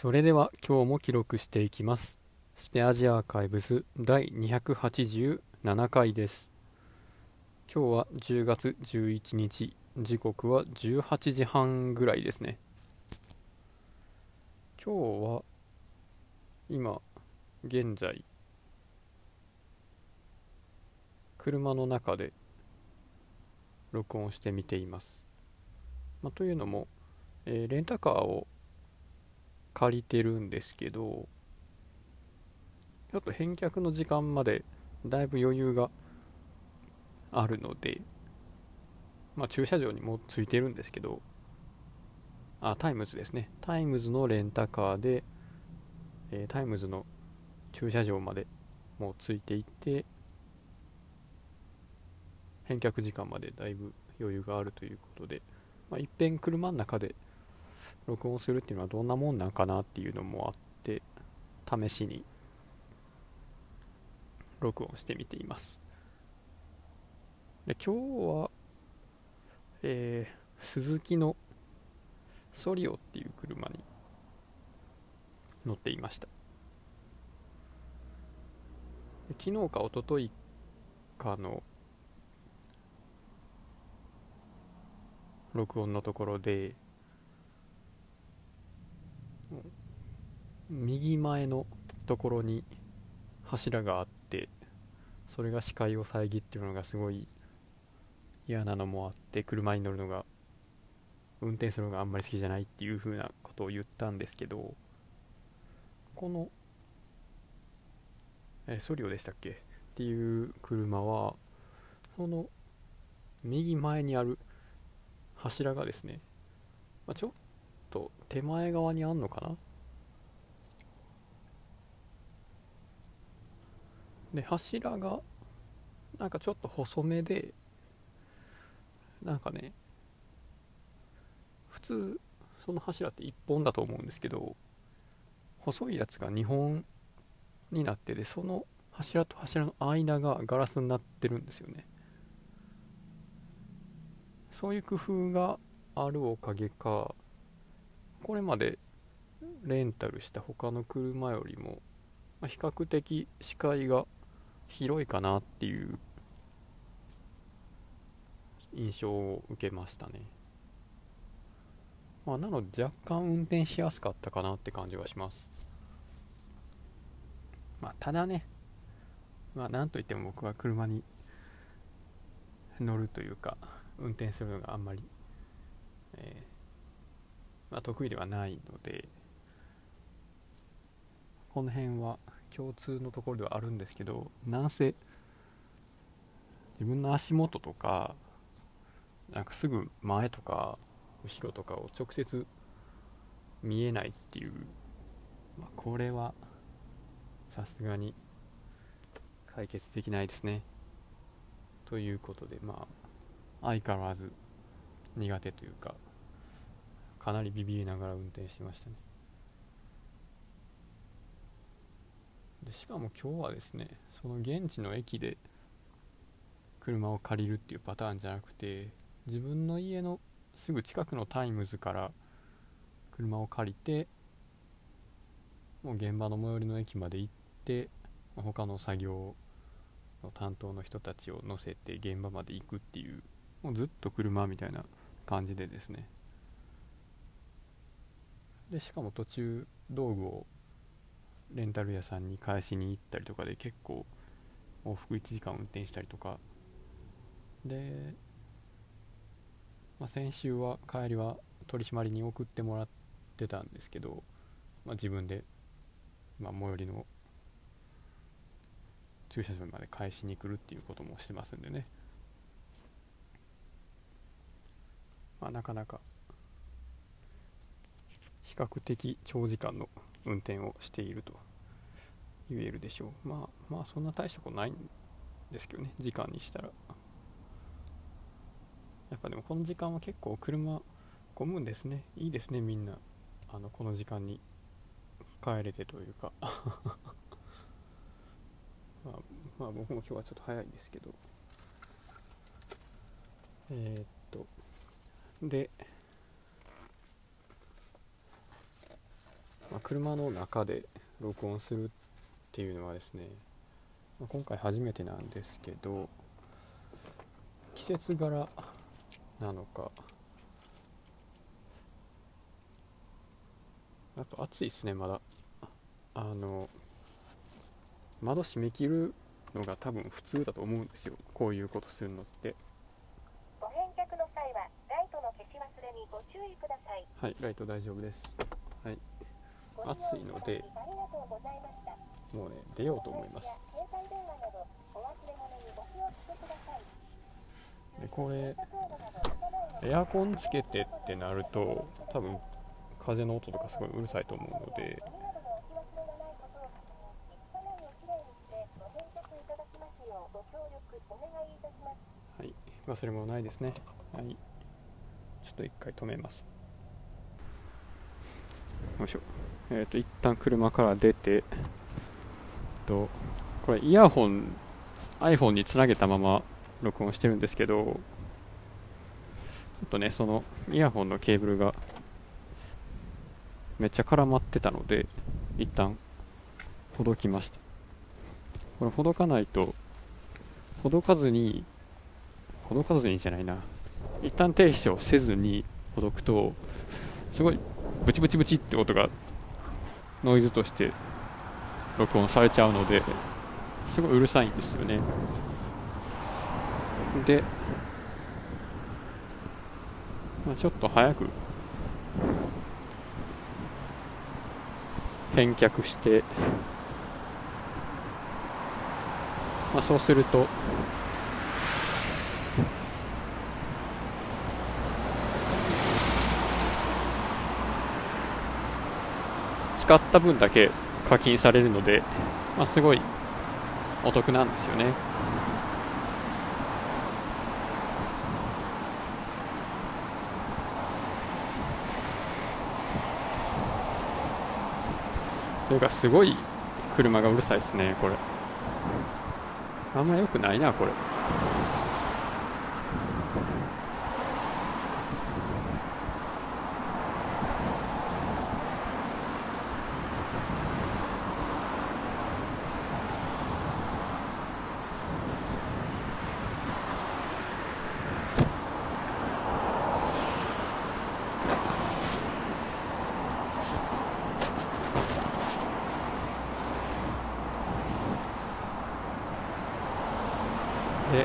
それでは今日も記録していきます。スペアジアアーカイブス第287回です。今日は10月11日時刻は18時半ぐらいですね。今日は今現在車の中で録音してみています、まあ、というのも、えーレンタカーを借りてるんですけどちょっと返却の時間までだいぶ余裕があるのでまあ駐車場にもついてるんですけどあタイムズですね。タイムズのレンタカーで、えータイムズの駐車場までもうついていって返却時間までだいぶ余裕があるということで、まあ、いっぺん車の中で録音するっていうのはどんなもんなんかなっていうのもあって試しに録音してみています。で今日はえー、鈴木のソリオっていう車に乗っていました。昨日か一昨日かの録音のところで右前のところに柱があってそれが視界を遮ってるのがすごい嫌なのもあって車に乗るのが運転するのがあんまり好きじゃないっていう風なことを言ったんですけどこのえソリオでしたっけ？っていう車はその右前にある柱がですね、まあ、ちょっと手前側にあんのかな？で柱がなんかちょっと細めでなんかね普通その柱って1本だと思うんですけど細いやつが2本になっててその柱と柱の間がガラスになってるんですよね。そういう工夫があるおかげかこれまでレンタルした他の車よりも、比較的視界が広いかなっていう印象を受けましたね、まあ、なので若干運転しやすかったかなって感じはします。まあただねまあなんといっても僕は車に乗るというか運転するのがあんまり、えーまあ、得意ではないのでこの辺は共通のところではあるんですけどなんせ自分の足元とかなんかすぐ前とか後ろとかを直接見えないっていう、まあ、これはさすがに解決できないですね。ということでまあ相変わらず苦手というかかなりビビりながら運転しましたね。でしかも今日はですねその現地の駅で車を借りるっていうパターンじゃなくて自分の家のすぐ近くのタイムズから車を借りてもう現場の最寄りの駅まで行って他の作業の担当の人たちを乗せて現場まで行くっていうもうずっと車みたいな感じでですね。でしかも途中道具をレンタル屋さんに返しに行ったりとかで結構往復1時間運転したりとか。で、まあ、先週は帰りは取締りに送ってもらってたんですけど、まあ、自分で、まあ、最寄りの駐車場まで返しに来るっていうこともしてますんでね、まあ、なかなか比較的長時間の運転をしていると言えるでしょう。まあまあそんな大したことないんですけどね。時間にしたら。やっぱでもこの時間は結構車混むんですね。いいですねみんな。あのこの時間に帰れてというか。まあ、まあ僕も今日はちょっと早いんですけど。えー、っと。でまあ、車の中で録音するっていうのはですね、まあ、今回初めてなんですけど季節柄なのかやっぱ暑いですねまだ。あの窓閉め切るのが多分普通だと思うんですよこういうことするのって。ご返却の際はライトの消し忘れにご注意ください。はいライト大丈夫です暑いのでもうね出ようと思います。でこれエアコンつけてってなると多分風の音とかすごいうるさいと思うのではい。忘れ物ないですね。はい。ちょっと一回止めます。よいしょ。えっ、と一旦車から出てと。これイヤホン iPhone につなげたまま録音してるんですけどちょっとねそのイヤホンのケーブルがめっちゃ絡まってたので一旦ほどきました。これほどかないとほどかずにほどかずにじゃないな。一旦停止をせずにほどくとすごいブチブチブチって音がノイズとして録音されちゃうのですごいうるさいんですよね。で、まあ、ちょっと早く返却して、まあ、そうすると使った分だけ課金されるので、まあ、すごいお得なんですよね。というかすごい車がうるさいですねこれあんま良くないなこれで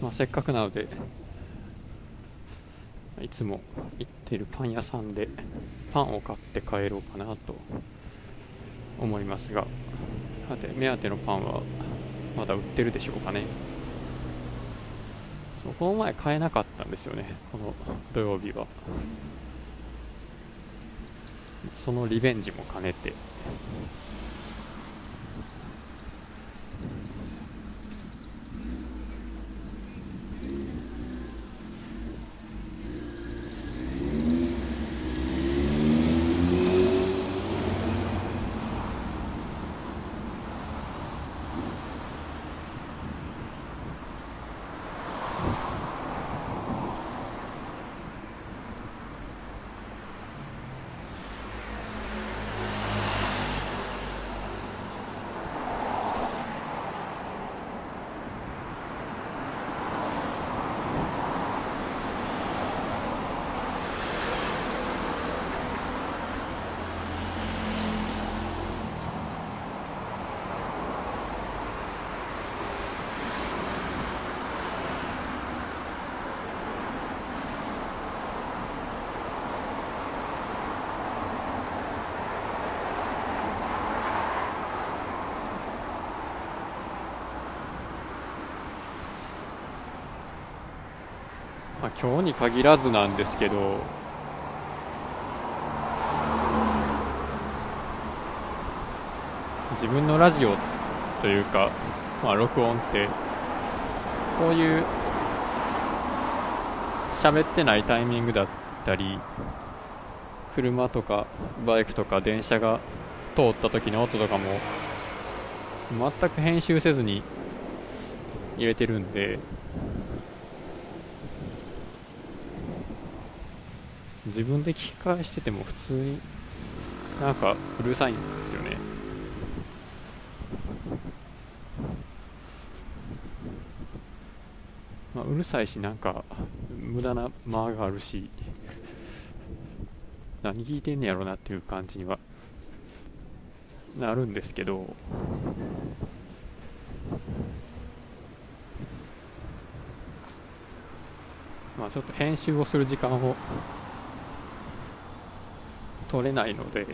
まあせっかくなのでいつも行ってるパン屋さんでパンを買って帰ろうかなと思いますがさて目当てのパンはまだ売ってるでしょうかね。そうこの前買えなかったんですよねこの土曜日は。そのリベンジも兼ねて。今日に限らずなんですけど自分のラジオというか、まあ、録音ってこういう喋ってないタイミングだったり車とかバイクとか電車が通った時の音とかも全く編集せずに入れてるんで自分で聞き返してても普通になんかうるさいんですよね。まあ、うるさいしなんか無駄な間があるし何聞いてんねやろなっていう感じにはなるんですけど。まあちょっと編集をする時間を取れないので。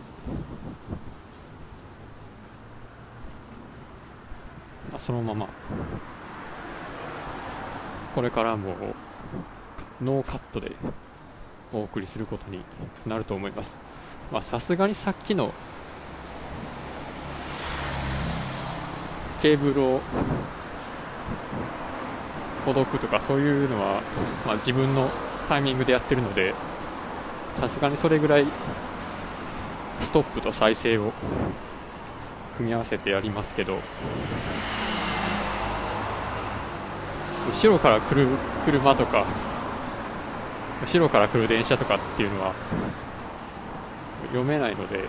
まそのまま。これからもノーカットでお送りすることになると思います。まさすがにさっきのケーブルをほどくとかそういうのは、まあ、自分のタイミングでやってるのでさすがにそれぐらいストップと再生を組み合わせてやりますけど後ろから来る車とか後ろから来る電車とかっていうのは読めないので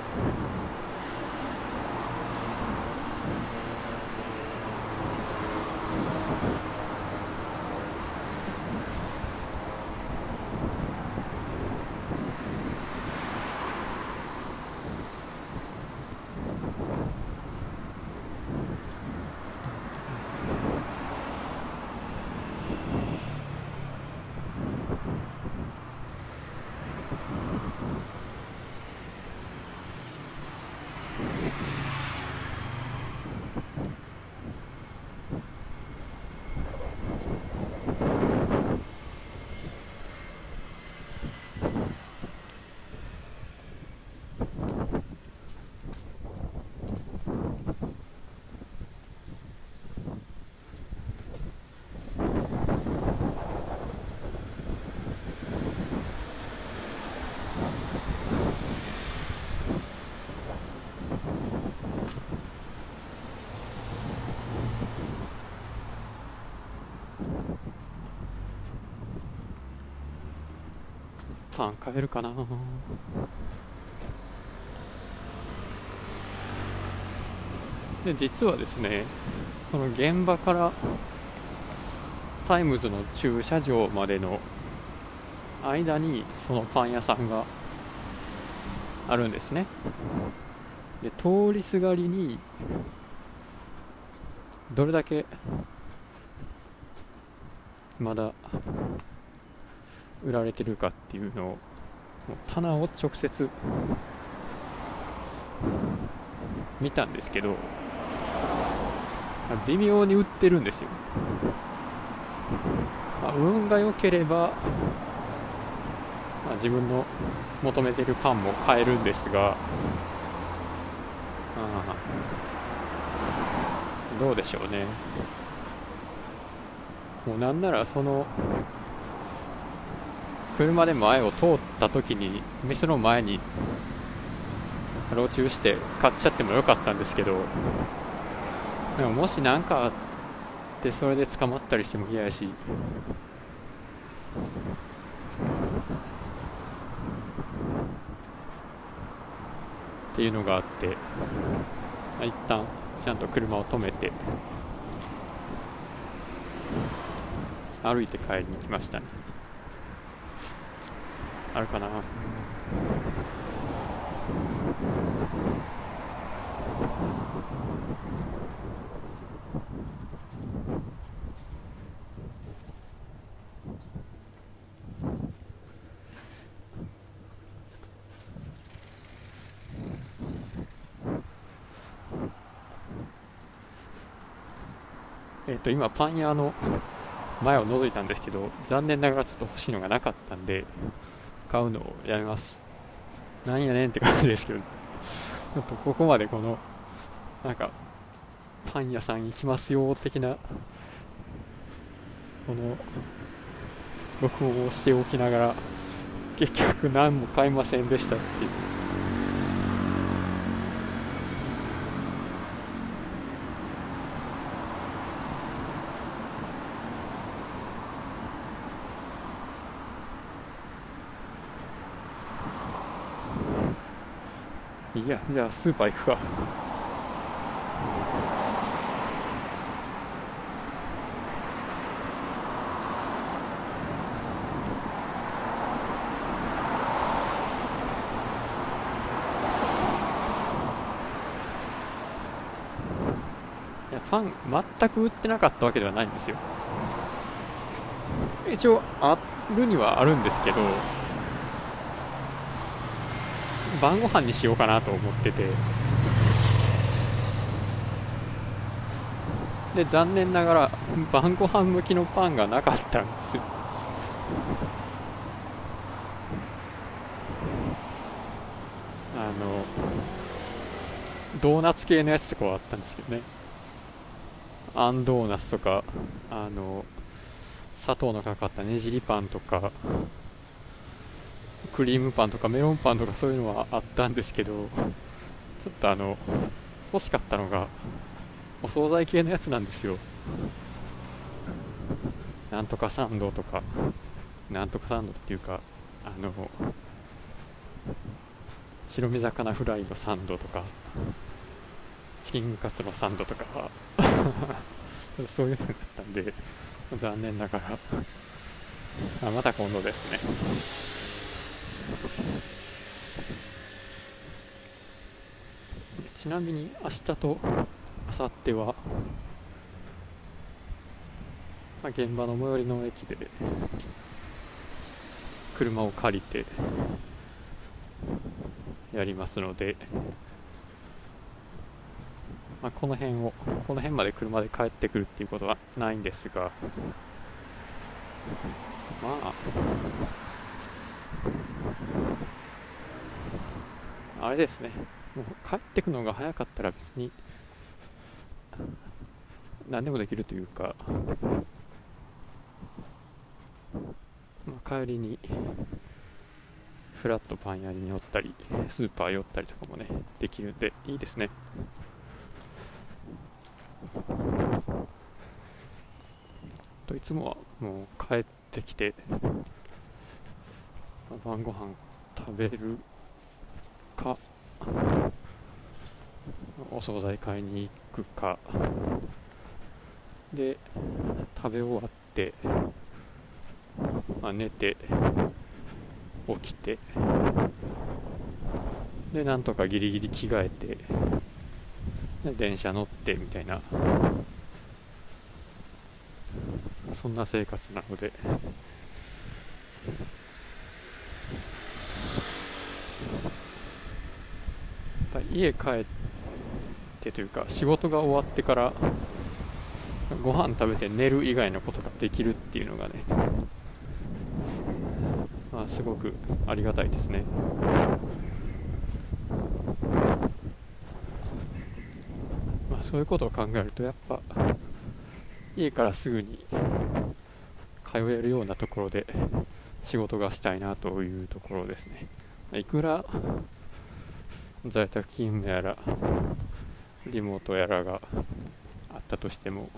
パン買えるかな。で実はですねこの現場からタイムズの駐車場までの間にそのパン屋さんがあるんですね。で通りすがりにどれだけまだ売られてるかっていうのを棚を直接見たんですけど微妙に売ってるんですよ、まあ、運が良ければ、まあ、自分の求めてるパンも買えるんですがあどうでしょうね。もうなんならその車で前を通った時に店の前に路中して買っちゃってもよかったんですけどでももし何かあってそれで捕まったりしても嫌やし。っていうのがあって一旦ちゃんと車を止めて歩いて帰りに来ましたね。あるかな。えっ、と今パン屋の前を覗いたんですけど残念ながらちょっと欲しいのがなかったんで買うのをやめます。なんやねんって感じですけどちょっとここまでこのなんかパン屋さん行きますよ的なこの録音をしておきながら結局何も買いませんでしたっていう。いやじゃあスーパー行くか。いやパン全く売ってなかったわけではないんですよ。一応あるにはあるんですけど。晩ご飯にしようかなと思ってて。で残念ながら晩ご飯向きのパンがなかったんですよ。あのドーナツ系のやつとかはあったんですけどね。あんドーナツとかあの砂糖のかかったねじりパンとかクリームパンとかメロンパンとかそういうのはあったんですけどちょっとあの欲しかったのがお惣菜系のやつなんですよ。なんとかサンドとかなんとかサンドっていうかあの白身魚フライのサンドとかチキンカツのサンドとかそういうのだったんで残念ながらあまた今度ですね。ちなみに明日と明後日は、まあ、現場の最寄りの駅で車を借りてやりますので、まあ、この辺をこの辺まで車で帰ってくるっていうことはないんですがまああれですね。もう帰ってくのが早かったら別に何でもできるというか、まあ、帰りにフラットパン屋に寄ったりスーパー寄ったりとかもねできるんでいいですね。といつもはもう帰ってきて晩ご飯食べるかお惣菜買いに行くか。で食べ終わって、まあ、寝て起きてでなんとかギリギリ着替えてで電車乗ってみたいなそんな生活なのでやっぱ家帰ってというか仕事が終わってからご飯食べて寝る以外のことができるっていうのがねまあすごくありがたいですね。まあそういうことを考えるとやっぱ家からすぐに通えるようなところで仕事がしたいなというところですね。いくら在宅勤務やらリモートやらがあったとしても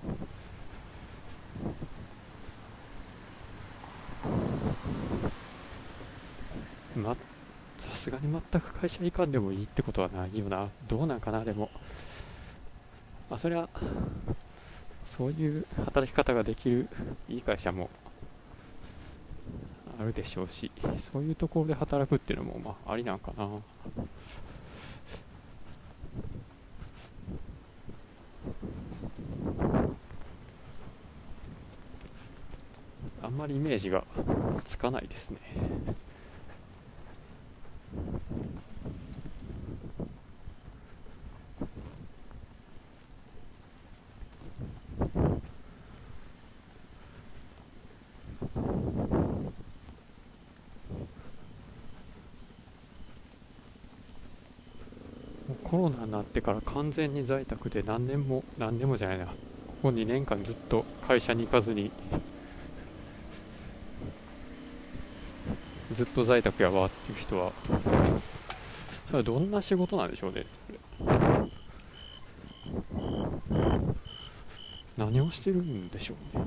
まさすがに全く会社行かんでもいいってことはないよな。どうなんかなでも。まあそりゃそういう働き方ができるいい会社もあるでしょうしそういうところで働くっていうのもまあありなんかな。んまりイメージがつかないですね。コロナになってから完全に在宅で何年も何年もじゃないな。ここ2年間ずっと会社に行かずにずっと在宅やわっていう人はそれはどんな仕事なんでしょうね。何をしてるんでしょうね。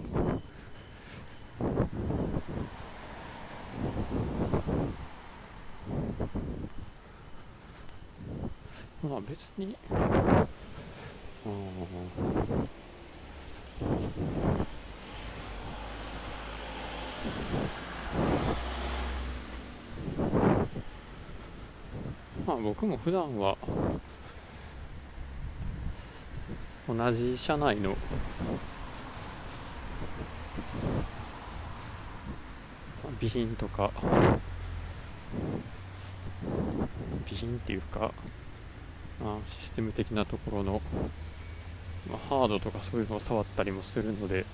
まあ別にうんまあ僕も普段は同じ車内の備品とか備品っていうか、まあ、システム的なところの、まあ、ハードとかそういうのを触ったりもするので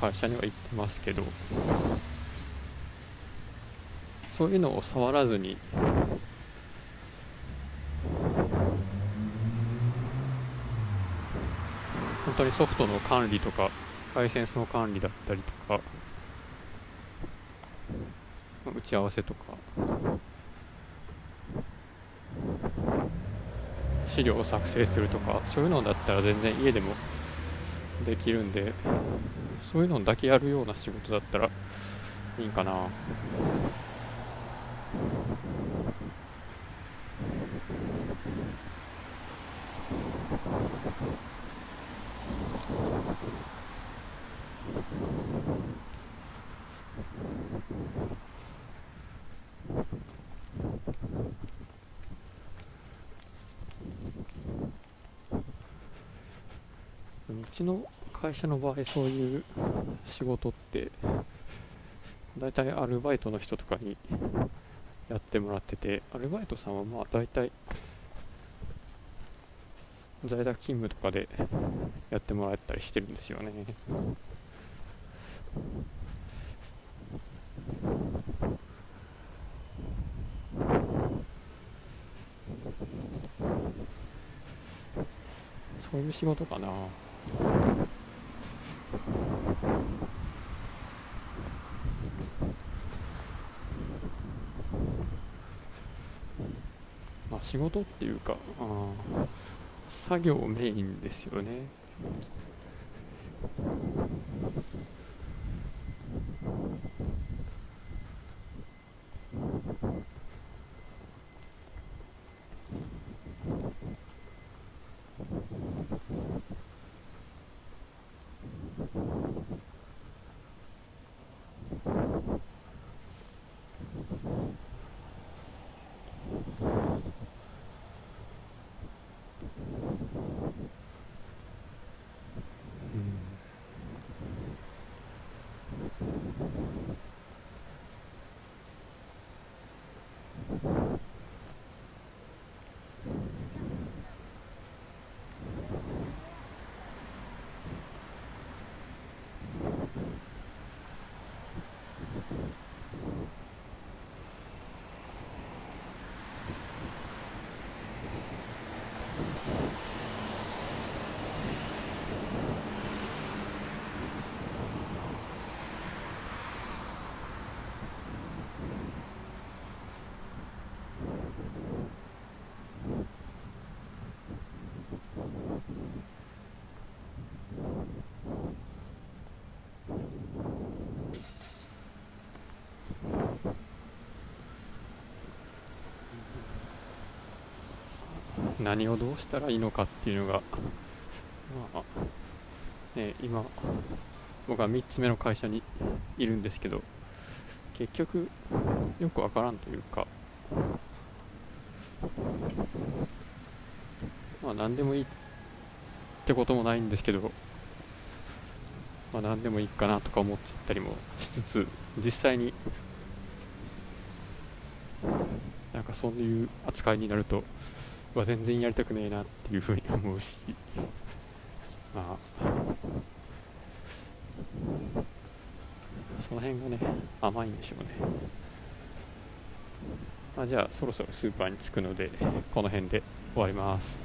会社には行ってますけどそういうのを触らずに当にソフトの管理とかライセンスの管理だったりとか打ち合わせとか資料を作成するとかそういうのだったら全然家でもできるんでそういうのだけやるような仕事だったらいいんかな。うちの会社の場合そういう仕事って大体アルバイトの人とかにやってもらっててアルバイトさんはまあ大体在宅勤務とかでやってもらったりしてるんですよね。そういう仕事かな。仕事っていうかあ作業メインですよね何をどうしたらいいのかっていうのが、まあね、今僕は3つ目の会社にいるんですけど結局よくわからんというかまあ何でもいいってこともないんですけどまあ何でもいいかなとか思っちゃったりもしつつ実際になんかそういう扱いになるとは全然やりたくねえなっていうふうに思うし。まあ。その辺がね甘いんでしょうね。まあ、じゃあそろそろスーパーに着くのでこの辺で終わります。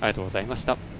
ありがとうございました。